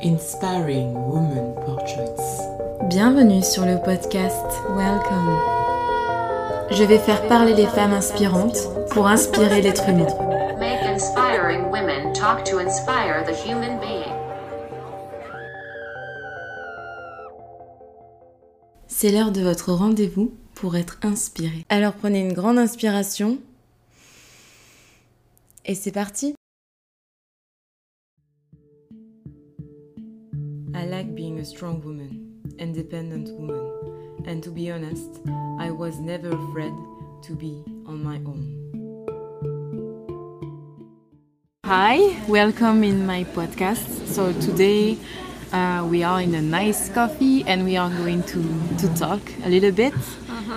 Inspiring Women Portraits. Bienvenue sur le podcast Welcome. Je vais faire parler les femmes inspirantes pour inspirer l'être humain. Make inspiring women talk to inspire the human being. C'est l'heure de votre rendez-vous pour être inspiré. Alors prenez une grande inspiration et c'est parti. Being a strong woman, independent woman, and to be honest, I was never afraid to be on my own. Hi, welcome in my podcast. So today uh, we are in a nice coffee and we are going to, to talk a little bit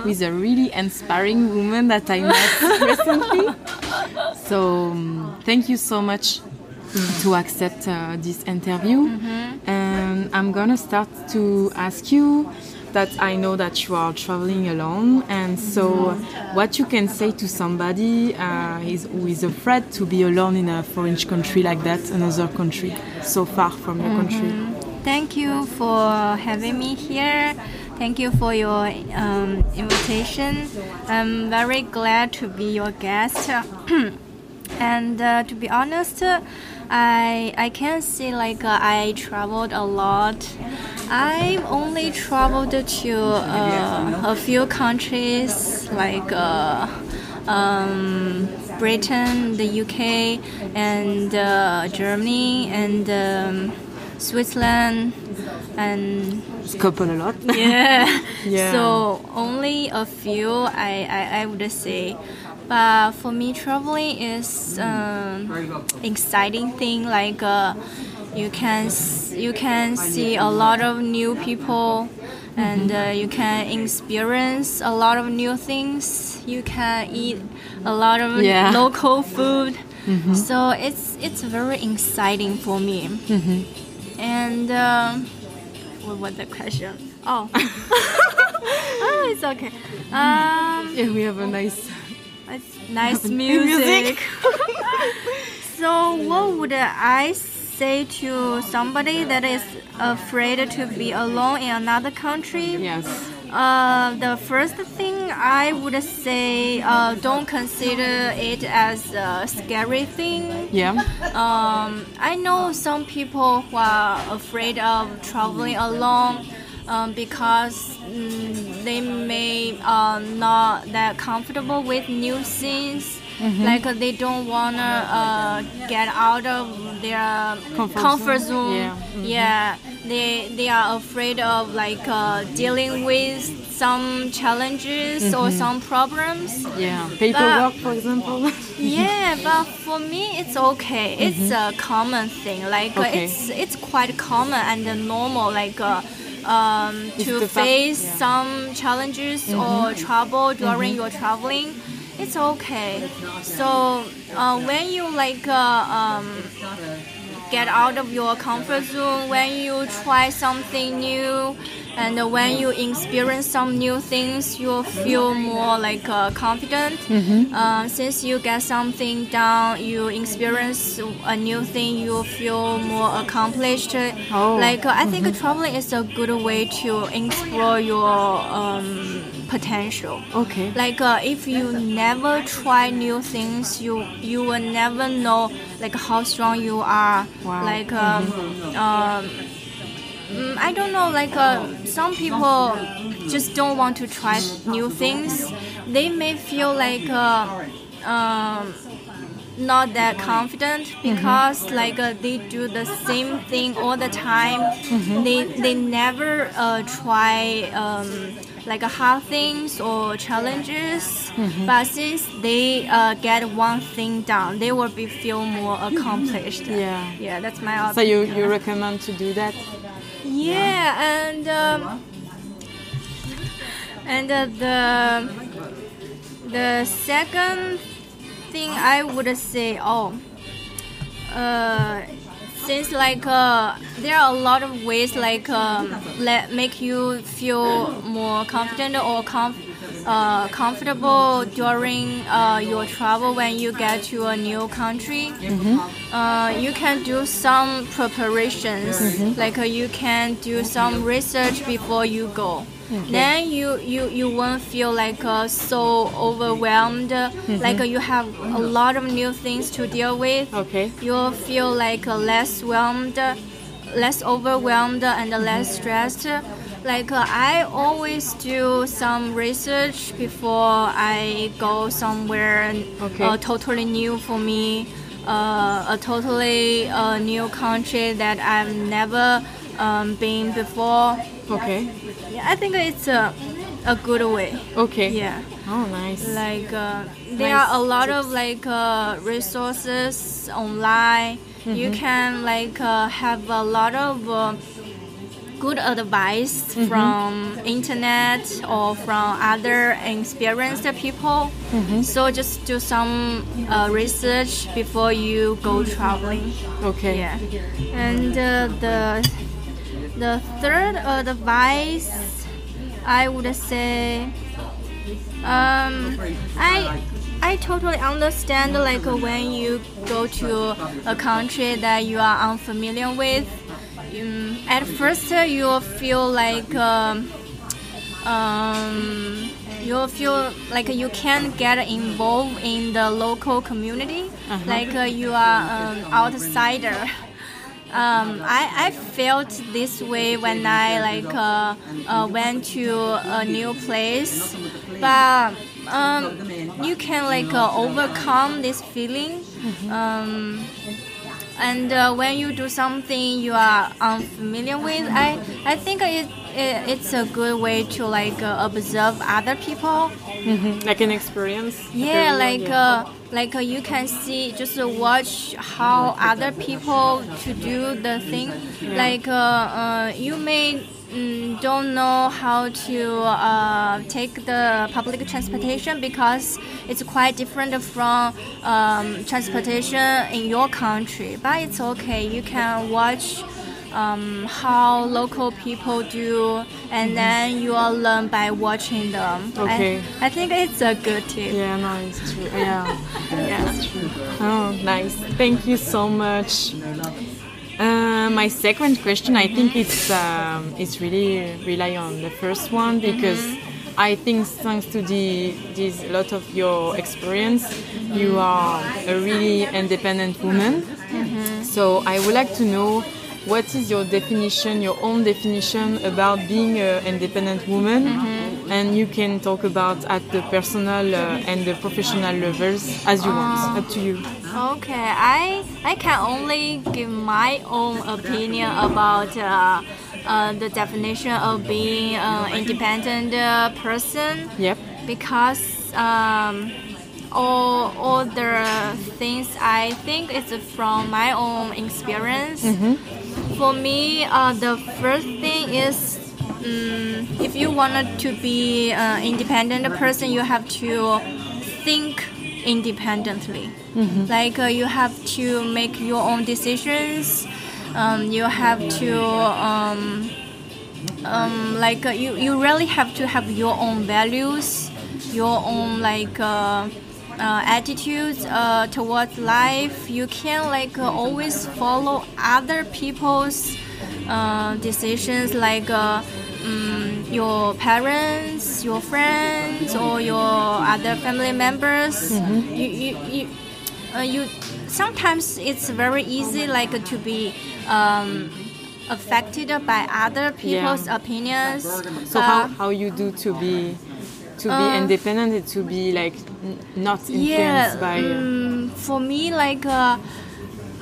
with a really inspiring woman that I met recently. So um, thank you so much to accept uh, this interview. And I'm gonna start to ask you that I know that you are traveling alone, and so what you can say to somebody uh, is, who is afraid to be alone in a foreign country like that, another country, so far from your country. Thank you for having me here. Thank you for your um, invitation. I'm very glad to be your guest. and uh, to be honest, I I can say like uh, I traveled a lot. I only traveled to uh, a few countries like. Uh, um, Britain, the UK, and uh, Germany, and um, Switzerland, and Couple a lot. yeah. Yeah. So only a few I, I, I would say. But for me, traveling is um, exciting thing. Like uh, you can you can see a lot of new people, and uh, you can experience a lot of new things. You can eat a lot of Yeah. local food. So it's it's very exciting for me. And um, what was the question? Oh, oh, it's okay. Um, Yeah, we have a nice. It's nice music. music. so, what would I say to somebody that is afraid to be alone in another country? Yes. Uh, the first thing I would say, uh, don't consider it as a scary thing. Yeah. Um, I know some people who are afraid of traveling alone um, because mm, they may uh, not that comfortable with new things. Like uh, they don't wanna uh, get out of their Comfort comfort, zone. zone. Yeah. Yeah, they they are afraid of like uh, dealing with some challenges or some problems. Yeah. Paperwork, for example. Yeah, but for me it's okay. It's a common thing. Like uh, Okay. it's it's quite common and uh, normal. Like uh, um, to face yeah. some challenges or trouble during your traveling. It's okay. So uh, when you like uh, um, get out of your comfort zone, when you try something new, and when you experience some new things, you feel more like uh, confident. Uh, since you get something done, you experience a new thing, you feel more accomplished. Oh. Like uh, I think traveling is a good way to explore your um, potential. okay. Like uh, if you never try new things, you you will never know like how strong you are. Wow. Like um, um, mm, I don't know. Like uh, some people just don't want to try new things. They may feel like uh, um, not that confident because like uh, they do the same thing all the time. They they never uh, try um, like hard things or challenges. But since they uh, get one thing done, they will be feel more accomplished. Yeah. yeah, that's my So you, you recommend to do that? yeah, and um, and uh, the the second thing I would say, oh, uh, since like uh, there are a lot of ways like um, let make you feel more confident or conf- uh, comfortable during uh, your travel when you get to a new country. Uh, you can do some preparations, like uh, you can do some research before you go. Then you, you, you won't feel like uh, so overwhelmed, like uh, you have a lot of new things to deal with. Okay. You'll feel like uh, less whelmed, less overwhelmed, and less stressed. Like uh, I always do some research before I go somewhere Okay. uh, totally new for me, uh, a totally uh, new country that I've never um, been before. Okay. Yeah, I think it's a, a good way. Okay. Yeah Oh, nice. like uh, there Nice are a lot of like uh, resources online you Mm-hmm. can like uh, have a lot of uh, good advice Mm-hmm. from internet or from other experienced people Mm-hmm. so just do some uh, research before you go traveling okay. yeah and uh, the the third advice i would say um, I I totally understand like when you go to a country that you are unfamiliar with. Um, at first, uh, you feel like um, um, you feel like you can't get involved in the local community, like uh, you are an outsider. Um, I, I felt this way when I like uh, uh, went to a new place, but um, you can like uh, overcome this feeling. Um, and uh, when you do something you are unfamiliar with, I, I think it, it, it's a good way to like uh, observe other people. Mhm. Like an experience. Yeah, like yeah. uh, like uh, you can see just uh, watch how other people to do the thing. Like uh, uh, you may mm, don't know how to uh, take the public transportation because it's quite different from um, transportation in your country. But it's okay. You can watch. Um, how local people do, and then you will learn by watching them. I- Okay. I think it's a good tip. Yeah, no, it's true. Yeah, yeah, it's true. Oh, nice. Thank you so much. Uh, my second question, I think it's um, it's really rely on the first one because I think thanks to the this lot of your experience, you are a really independent woman. So I would like to know what is your definition, your own definition about being an independent woman, and you can talk about at the personal uh, and the professional levels as you want. Up to you. Okay, I I can only give my own opinion about uh, uh, the definition of being an independent uh, person Yep. because um, all all the things I think it's from my own experience. For me, uh, the first thing is um, if you wanted to be an independent person, you have to think independently. Like uh, you have to make your own decisions. Um, you have to um, um, like uh, you, you really have to have your own values, your own like uh, uh, attitudes uh, towards life. You can like uh, always follow other people's uh, decisions, like uh, um, your parents, your friends, or your other family members. You, you, you, uh, you sometimes it's very easy like to be um, affected by other people's opinions. So how, how you do to be to be Uh, independent and to be like n- not influenced yeah, by mm, for me, like, uh,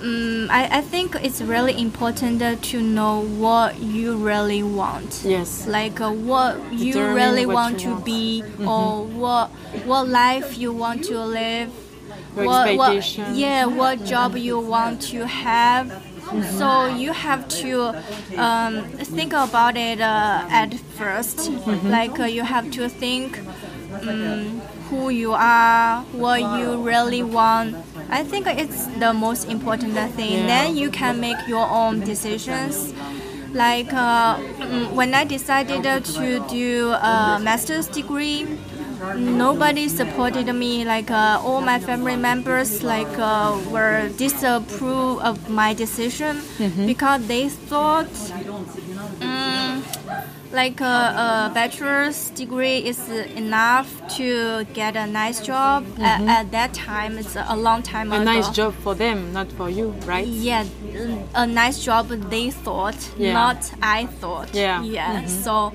mm, I, I think it's really important uh, to know what you really want. yes Like uh, what you Determine really what want to want. be, or what what life you want to live. Your what, what, yeah, what job you want to have. So you have to um, think about it uh, at 1st Like uh, you have to think um, who you are, what you really want. I think it's the most important thing. Yeah. Then you can make your own decisions. Like uh, mm, when I decided to do a master's degree, nobody supported me. Like uh, all my family members, like uh, were disapprove of my decision because they thought. mm, like a, a bachelor's degree is enough to get a nice job. At, at that time, it's a long time A ago. nice job for them, not for you, right? Yeah, a nice job they thought, Yeah. not I thought. Yeah. Yeah. So,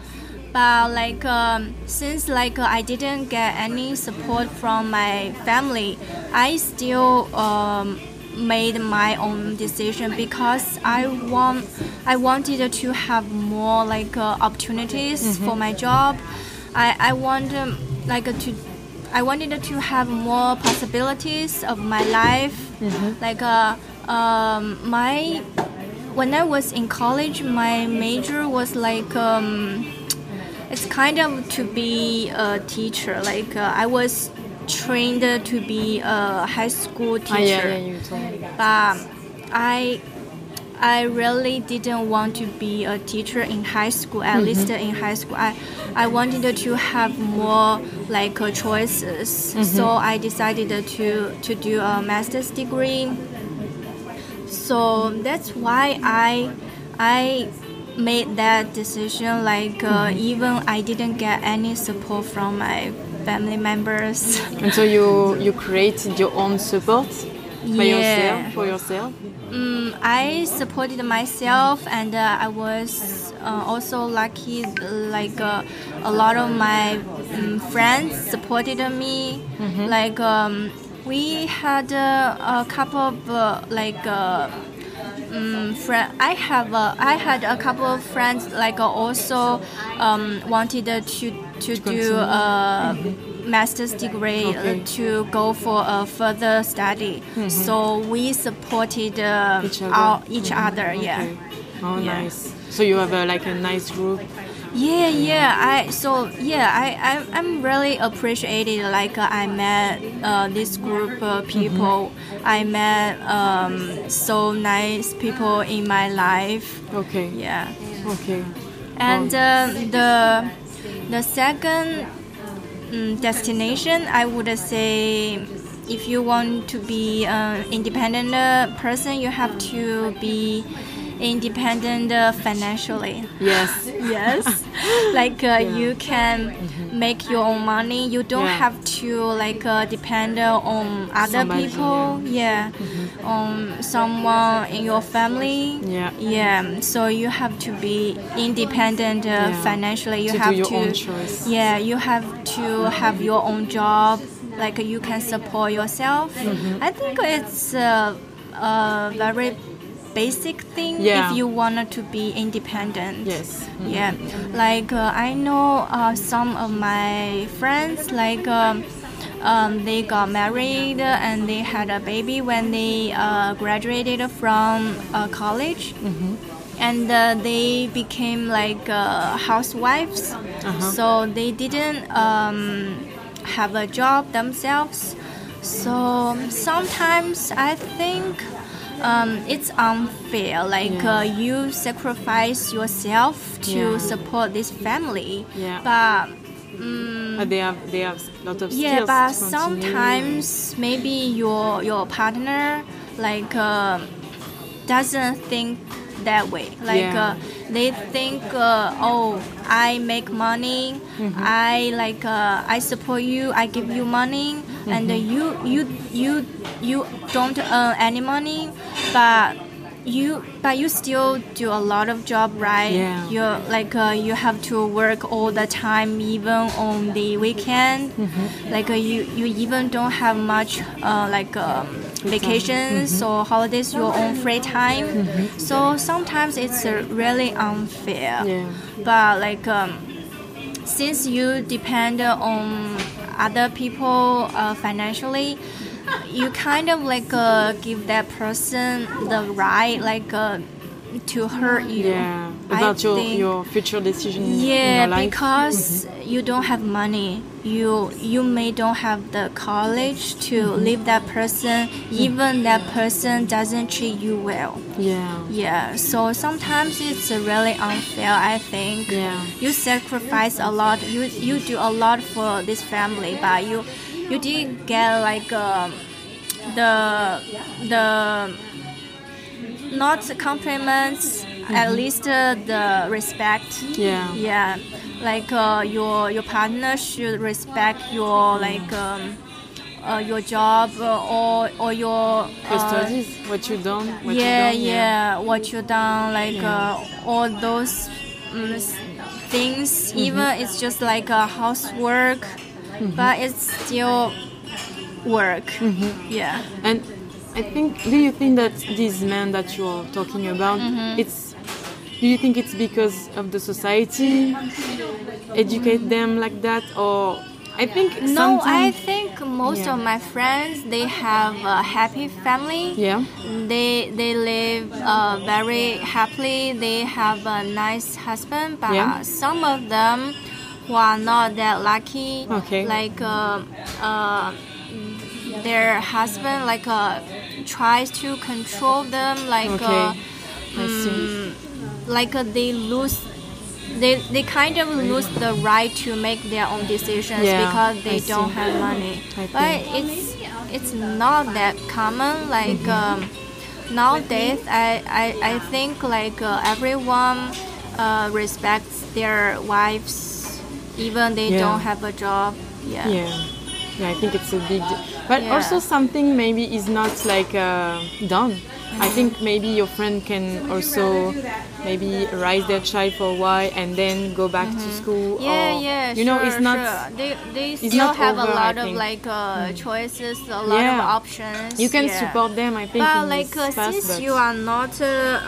but like um, since like I didn't get any support from my family, I still um, made my own decision because I want I wanted to have more like uh, opportunities for my job. I I want um, like to I wanted to have more possibilities of my life. Like uh, um, my when I was in college, my major was like um, it's kind of to be a teacher. Like uh, I was trained to be a high school teacher Ah, yeah, yeah, you but I I really didn't want to be a teacher in high school. At least in high school, I I wanted to have more like uh, choices. So I decided to to do a master's degree. So that's why I I made that decision. Like uh, even I didn't get any support from my family members. And so you you created your own support by Yeah. yourself for yourself. Mm, I supported myself, and uh, I was uh, also lucky. Like uh, a lot of my um, friends supported me. Like um, we had uh, a couple of uh, like. Uh, um, friend, I have a, I had a couple of friends like uh, also um, wanted to to do a master's degree uh, Okay. to go for a further study. So we supported uh, Each other. our, each other. Yeah. Okay. Oh, Yeah. nice. So you have a, like a nice group. Yeah, yeah. I so yeah. I I I'm really appreciated. Like uh, I met uh, this group of people. I met um, so nice people in my life. Okay. Yeah. Okay. And uh, the the second um, destination, I would say, if you want to be an independent uh, person, you have to be independent uh, financially. Yes. Yes, like uh, you can make your own money. You don't Yeah. have to like uh, depend uh, on other Somebody, people. Yeah, on someone in your family. Yeah. Yeah, so you have to be independent uh, Yeah. financially. You To have to, yeah, you have to have your own job. Like you can support yourself. Mm-hmm. I think it's a, a very basic thing Yeah. if you wanted to be independent. Yes. Yeah, like uh, I know uh, some of my friends, like um, um, they got married and they had a baby when they uh, graduated from uh, college. And uh, they became like uh, housewives, so they didn't um, have a job themselves. So sometimes I think um, it's unfair. Like Yeah. uh, you sacrifice yourself to Yeah. support this family, Yeah. but mm, But they have they have a lot of yeah, but sometimes maybe your your partner like uh, doesn't think that way. Like Yeah. uh, they think, uh, oh, I make money, Mm-hmm. I like uh, I support you, I give you money, and uh, Mm-hmm. you you you you don't earn any money, but you but you still do a lot of job right Yeah. you're like uh, you have to work all the time even on the weekend Mm-hmm. like uh, you you even don't have much uh, like um, vacations or holidays your own free time Mhm. so sometimes it's uh, really unfair Yeah. but like um, since you depend on other people uh, financially you kind of like uh, give that person the right like uh, to hurt you. Yeah, I about your think- your future decision yeah, because you don't have money. You you may don't have the college to Mm-hmm. leave that person. Even that person doesn't treat you well. yeah, Yeah, so sometimes it's really unfair. I think. Yeah. You sacrifice a lot. You you do a lot for this family, but you you didn't get like um, the the not compliments. At least uh, the respect. Mm-hmm. yeah, Yeah, like uh, your your partner should respect your like um, uh, your job uh, or or your Your uh, studies, what you done, what yeah, you done. yeah, what you done, like Yeah. uh, all those um, things. Mm-hmm. Even it's just like a housework, but it's still work. Mm-hmm. Yeah. And I think, do you think that these men that you're talking about, Mm-hmm. it's, do you think it's because of the society educate them like that, or I think No, I think most Yeah. of my friends they have a happy family. yeah, They they live uh, very happily. They have a nice husband, but Yeah. some of them who are not that lucky, Okay. like uh, uh, their husband like uh, tries to control them, like okay, uh, mm, like uh, they lose. They, they kind of lose the right to make their own decisions Yeah, because they I don't see. have money. But it's it's not that common. Like Mm-hmm. um, nowadays, I, I, I think like uh, everyone uh, respects their wives, even they Yeah. don't have a job. Yeah. Yeah, yeah, I think it's a big, but Yeah. also something maybe is not like uh, done. I think maybe your friend can also maybe raise their child for a while and then go back to school. Mm-hmm. Yeah, or, yeah, You know, sure, it's not. sure. They, they still have over, a I lot of like uh, choices, a lot Yeah. of options. You can yeah. support them, I think. But like uh, path, since but- you are not uh,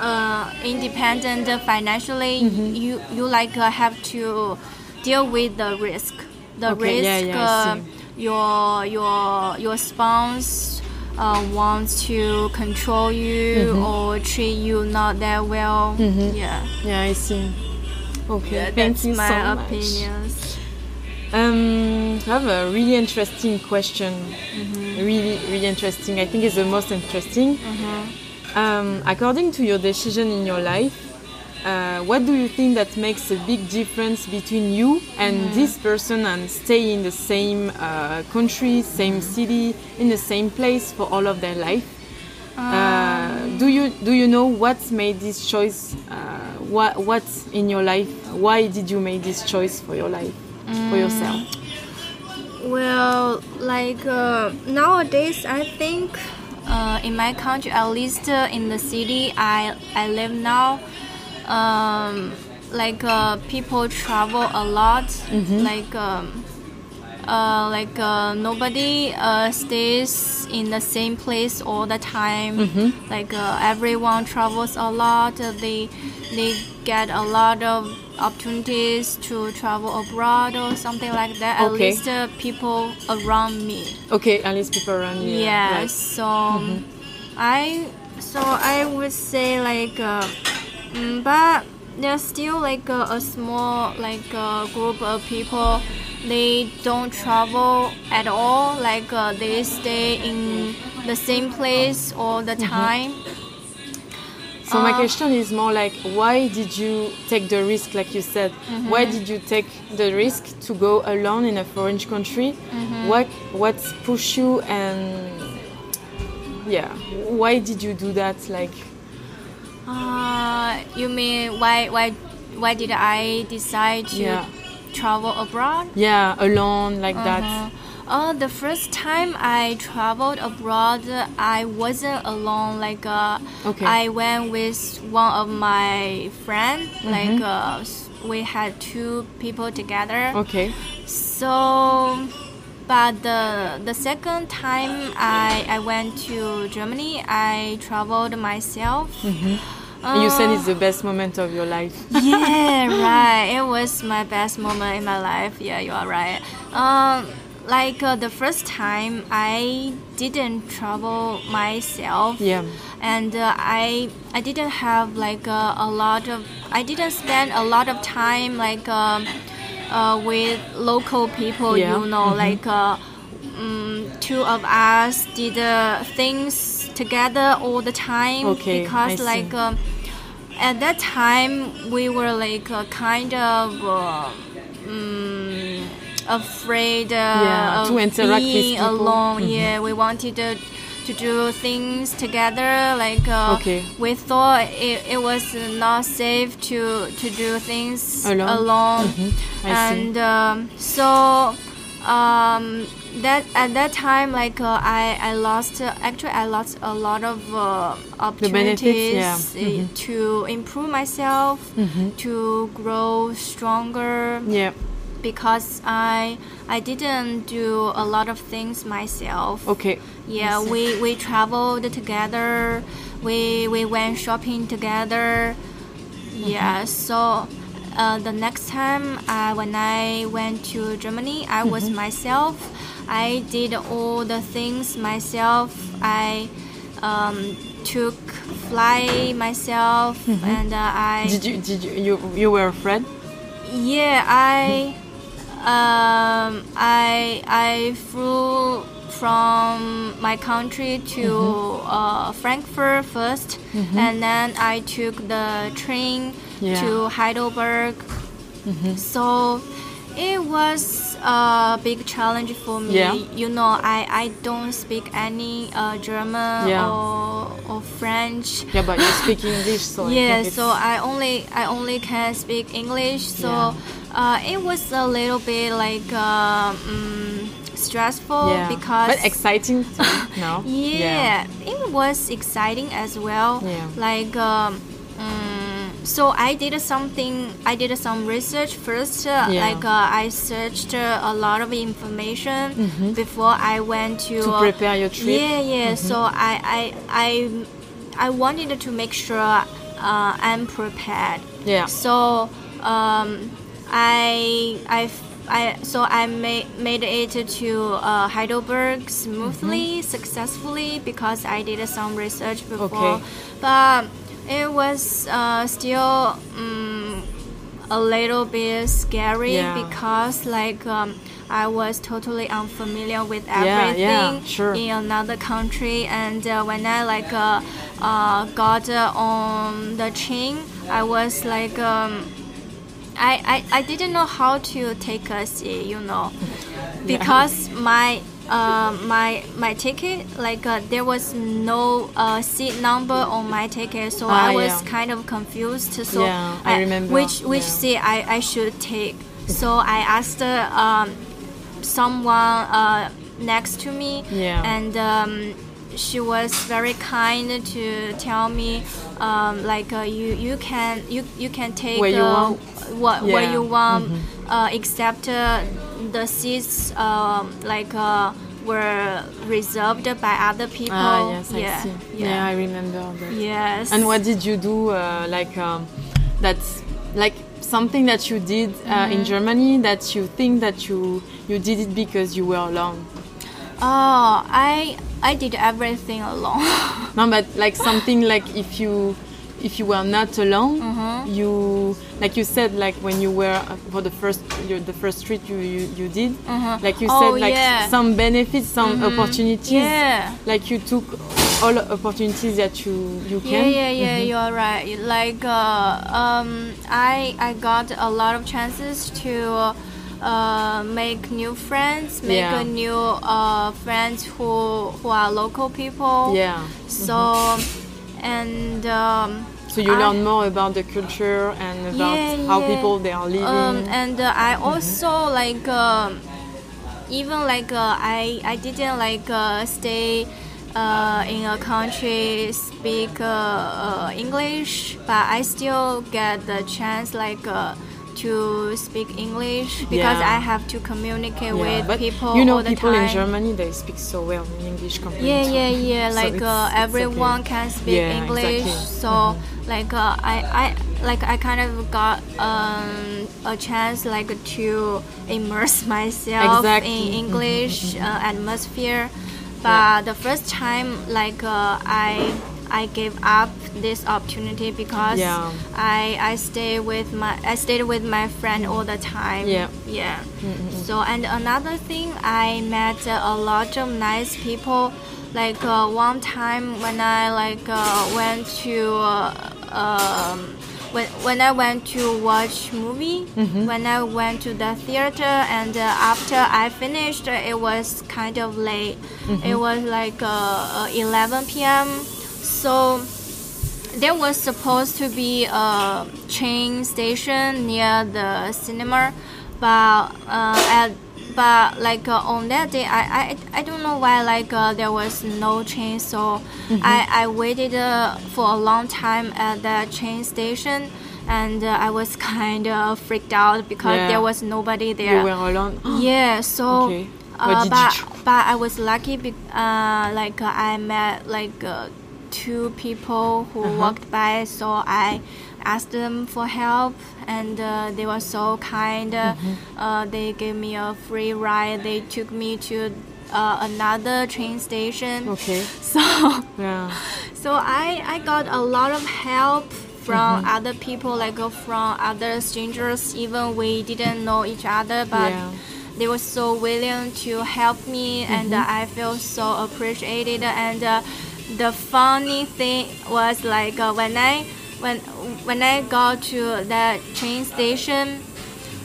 uh, independent financially, Mm-hmm. you you like uh, have to deal with the risk. The Okay, risk yeah, uh. Your your your spouse uh, wants to control you Mm-hmm. or treat you not that well. Yeah, Yeah, I see. Okay, Yeah, thank that's you my so much. opinions. Um, I have a really interesting question. Mm-hmm. Really, really interesting. I think it's the most interesting. Mm-hmm. Um, according to your decision in your life, uh, what do you think that makes a big difference between you and Mm-hmm. this person and stay in the same uh, country, same city, in the same place for all of their life? Uh, do you do you know what made this choice? Uh, what what in your life? Why did you make this choice for your life, for yourself? Well, like uh, nowadays, I think uh, in my country, at least uh, in the city I I live now, um, like uh, people travel a lot. Like um, uh, like uh, nobody uh, stays in the same place all the time. Like uh, everyone travels a lot. Uh, they they get a lot of opportunities to travel abroad or something like that. At Okay. least uh, people around me. Okay, at least people around you. Yeah. right. So I so I would say like, uh, mm, but there's still like a, a small like a group of people. They don't travel at all. Like uh, they stay in the same place all the time. So my Uh, question is more like, why did you take the risk, like you said? Mm-hmm. Why did you take the risk to go alone in a foreign country? Mm-hmm. What what pushed you and yeah, why did you do that? Like, Uh, you mean why why why did I decide to Yeah. travel abroad? yeah, alone like that. Uh, the first time I traveled abroad, I wasn't alone. Like, uh, Okay. I went with one of my friends. Mm-hmm. Like, uh, we had two people together. Okay, So, but the the second time I I went to Germany, I traveled myself. And you said it's the best moment of your life. yeah, right. It was my best moment in my life. Yeah, you are right. Um, like uh, the first time I didn't travel myself. Yeah. And uh, I I didn't have like uh, a lot of I didn't spend a lot of time like um, uh, with local people. Yeah. You know, like uh, um, two of us did uh, things together all the time Okay, because like. Um, at that time, we were like uh, kind of uh, mm, afraid uh, Yeah, of to interact with being alone. Mhm. Yeah, we wanted to, to do things together. Like uh, Okay. we thought it, it was not safe to to do things Alone? alone. Mhm, see. and um, so um, that at that time, like uh, I I lost uh, actually I lost a lot of uh, opportunities yeah. uh, Mhm. to improve myself, Mhm. to grow stronger Yeah. because I I didn't do a lot of things myself. Okay. Yeah, we, we traveled together. We we went shopping together. Yeah, so uh, the next time uh, when I went to Germany, I was myself. I did all the things myself. I um, took fly myself, and uh, I Did you did you you, you were afraid? yeah, I um I I flew from my country to uh, Frankfurt 1st and then I took the train Yeah. to Heidelberg. So it was a big challenge for me. Yeah. You know, I, I don't speak any uh, German Yeah. or, or French. Yeah, but you speak English, so yeah think so i only i only can speak english so Yeah. uh, it was a little bit like uh, mm, stressful yeah. because but exciting no? yeah, it was exciting as well Yeah. like um, so i did something i did some research first uh, Yeah. like uh, i searched uh, a lot of information before i went to. To uh, prepare your trip? yeah yeah so I, I i i wanted to make sure uh, i'm prepared Yeah. so um, I, I, I, so I made made it to uh, Heidelberg smoothly, successfully because I did some research before. Okay. But it was uh, still um, a little bit scary Yeah. because like um, I was totally unfamiliar with everything yeah, sure. in another country, and uh, when I like uh, uh, got uh, on the train, I was like. Um, I, I, I didn't know how to take a seat, you know, because my uh, my my ticket like uh, there was no uh, seat number on my ticket, so Ah, I was yeah. kind of confused. So Yeah, I remember, which which yeah. seat I, I should take. So I asked uh, um, someone uh, next to me, Yeah. and um, she was very kind to tell me um, like uh, you you can you you can take Where you uh, what where Yeah. you want uh, except uh, the seats um, like uh, were reserved by other people Ah, yes, I yeah see. yeah, Yeah, I remember that. yes And what did you do? Uh, like um, that's like something that you did uh, Mm-hmm. in Germany that you think that you you did it because you were alone. oh I I did everything alone No, but like something like if you if you were not alone, Mm-hmm. you like you said like when you were for the first your, the first trip you you, you did, like you Oh, said like yeah. some benefits, some opportunities. yeah Like you took all opportunities that you you Yeah, can. yeah, yeah, you're right. Like, uh, um, I I got a lot of chances to uh, make new friends, make Yeah. a new uh, friends who who are local people. Yeah. So, and um, So you I- learn more about the culture and about Yeah, how yeah. people they are living. Um, and uh, I Mm-hmm. also like um, even like uh, I I didn't like uh, stay uh, in a country speak uh, uh, English, but I still get the chance like. To speak English because Yeah. I have to communicate yeah, with but people you know all the people time. in Germany they speak so well in English compared Yeah, to yeah, yeah. So Like it's- uh, it's everyone okay. can speak Yeah, English, exactly. so like uh, I, I, like I kind of got um, a chance like to immerse myself Exactly. in English uh, atmosphere. But the first time, like uh, I I gave up this opportunity because Yeah. I I stay with my I stayed with my friend all the time. Yeah. Yeah. So and another thing, I met a lot of nice people. Like uh, one time when I like uh, went to uh, um, when when I went to watch movie, when I went to the theater, and uh, after I finished, it was kind of late. It was like uh, uh, 11 p.m. So there was supposed to be a train station near the cinema, but uh, at but like uh, on that day, I, I I don't know why like uh, there was no train, so I I waited uh, for a long time at the train station. And uh, I was kind of freaked out because Yeah. there was nobody there. You were alone. Yeah, so Okay. Uh, but but I was lucky. Be- uh, like uh, I met like uh, two people who Uh-huh. walked by, so I asked them for help, and uh, they were so kind. Uh, Mm-hmm. uh, they gave me a free ride. They took me to uh, another train station. Okay. So Yeah. so I, I got a lot of help from Mm-hmm. other people like uh, from other strangers even we didn't know each other but Yeah. they were so willing to help me and Mm-hmm. uh, I feel so appreciated and uh, the funny thing was like uh, when I when when I got to the train station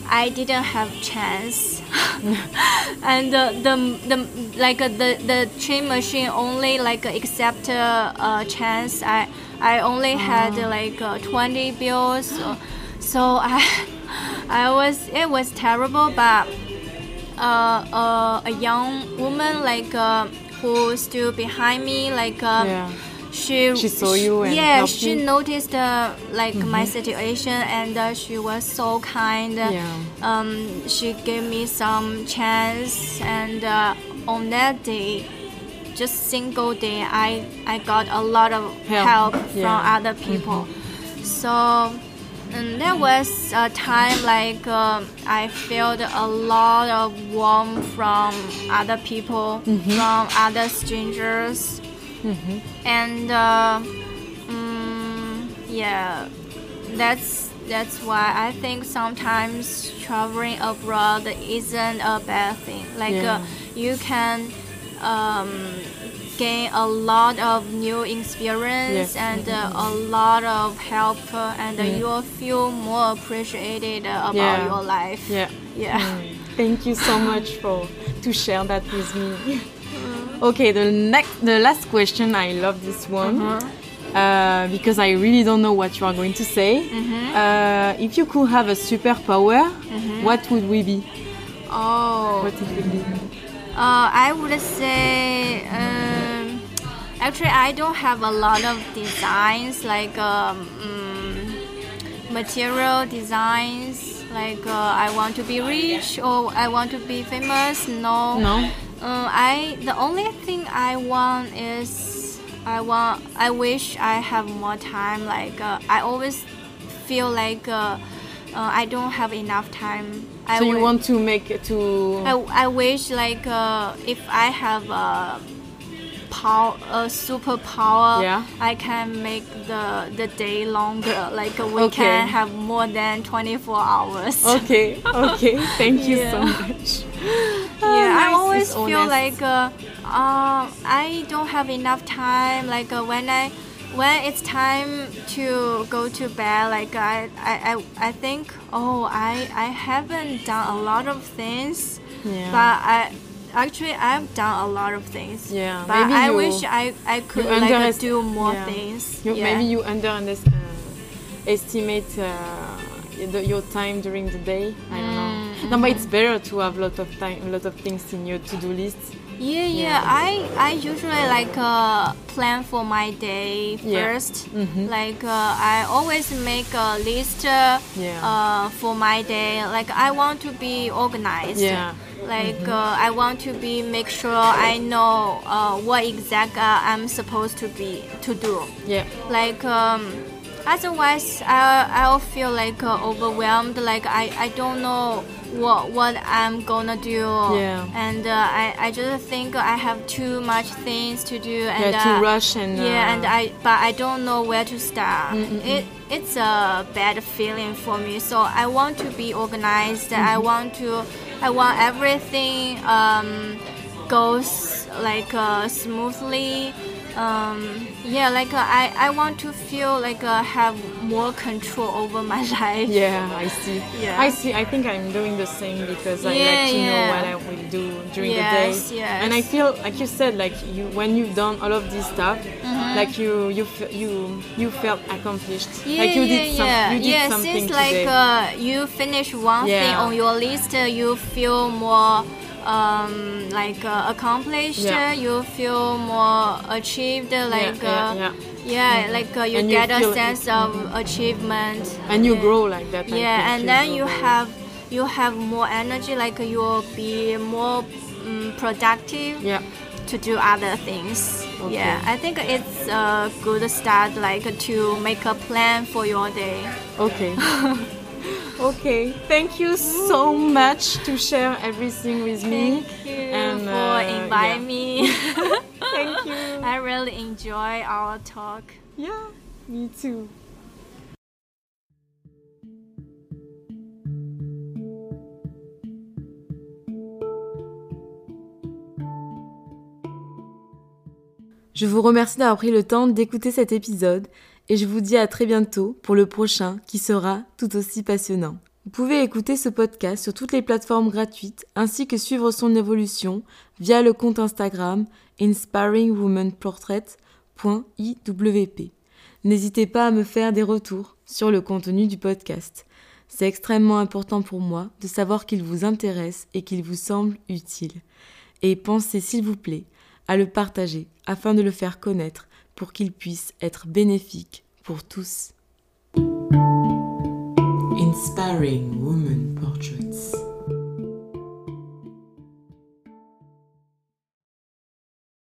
I didn't have chance. And uh, the the like uh, the the train machine only like accept uh, uh, chance. I I only had uh, like uh, 20 bills. So, so I I was it was terrible but uh, uh, a young woman like uh, who stood behind me like uh, Yeah. she She saw you and yeah she you? Mm-hmm. noticed uh, like my situation and uh, she was so kind Yeah. um, she gave me some chance and uh, on that day just single day i i got a lot of Help. help, Yeah. Mm-hmm. from other people so and there was a time like um, I felt a lot of warmth from other people, Mm-hmm. from other strangers, and uh, mm, yeah, that's that's why I think sometimes traveling abroad isn't a bad thing. Like Yeah. uh, you can um, gain a lot of new experience Yeah. and uh, a lot of help, uh, and uh, you'll feel more appreciated about Yeah. your life. Yeah. Yeah. Thank you so much for to share that with me. Okay, the next, the last question. I love this one uh, because I really don't know what you are going to say. Uh, if you could have a superpower, what would we be? Oh. What it would be? Uh, I would say, um, actually, I don't have a lot of designs like um, mm, material designs. Like uh, I want to be rich or I want to be famous. No. No. Uh, I the only thing I want is I want I wish I have more time. Like uh, I always feel like uh, I don't have enough time. I So you want to make to I, I wish like uh, if I have a power a superpower Yeah. I can make the the day longer like we Okay. can have more than 24 hours Okay, okay. Thank you so much. yeah I nice, always feel like uh, uh, I don't have enough time like uh, when I when it's time to go to bed like I, I, I, I think oh I, I haven't done a lot of things Yeah. but I actually I've done a lot of things Yeah, but maybe I you- wish I, I could like do more yeah. things You, yeah. Maybe you underestimate uh, estimate uh, the, your time during the day. I don't know. Mm, No, but it's better to have a lot of time, a lot of things in your to-do list. Yeah, yeah. I I usually like uh, plan for my day Yeah. 1st Mhm. Like uh, I always make a list uh, Yeah. uh, for my day. Like I want to be organized. Yeah. Like uh, I want to be make sure I know uh, what exact uh, I'm supposed to be to do. Yeah. Like um, otherwise I I'll feel like uh, overwhelmed. Like I, I don't know what what I'm gonna do. Yeah. And uh, I I just think I have too much things to do. And yeah, to uh, rush and yeah, uh, and I but I don't know where to start. It it's a bad feeling for me. So I want to be organized. I want to I want everything um, goes like uh, smoothly. Um, yeah, like uh, I I want to feel like uh, have more control over my life. Yeah, I see. Yeah. I see. I think I'm doing the same because I Yeah, like to yeah. know what I will do during Yes, the day. yes. And I feel like you said, like you when you've done all of this stuff, Mm-hmm. like you you you you felt accomplished. Yeah, like you yeah, did some, yeah. you did yeah, something since today. like uh, you finish one thing on your list, uh, you feel more um, like uh, accomplished. Yeah. You feel more achieved. Like yeah, uh, yeah. yeah, like uh, you And you get a sense of achievement. and you Yeah. grow like that. I Yeah, and then you have you have more energy. Like you'll be more um, productive Yeah. to do other things. Okay. Yeah, I think it's a good start, like to make a plan for your day. Okay. okay. Thank you so much to share everything with me. Thank you And, for uh, inviting yeah. me. Thank you. I really enjoy our talk. Yeah, me too. Je vous remercie d'avoir pris le temps d'écouter cet épisode et je vous dis à très bientôt pour le prochain qui sera tout aussi passionnant. Vous pouvez écouter ce podcast sur toutes les plateformes gratuites ainsi que suivre son évolution via le compte Instagram inspiringwomanportrait.iwp. N'hésitez pas à me faire des retours sur le contenu du podcast. C'est extrêmement important pour moi de savoir qu'il vous intéresse et qu'il vous semble utile. Et pensez s'il vous plaît à le partager afin de le faire connaître pour qu'il puisse être bénéfique pour tous. Inspiring Woman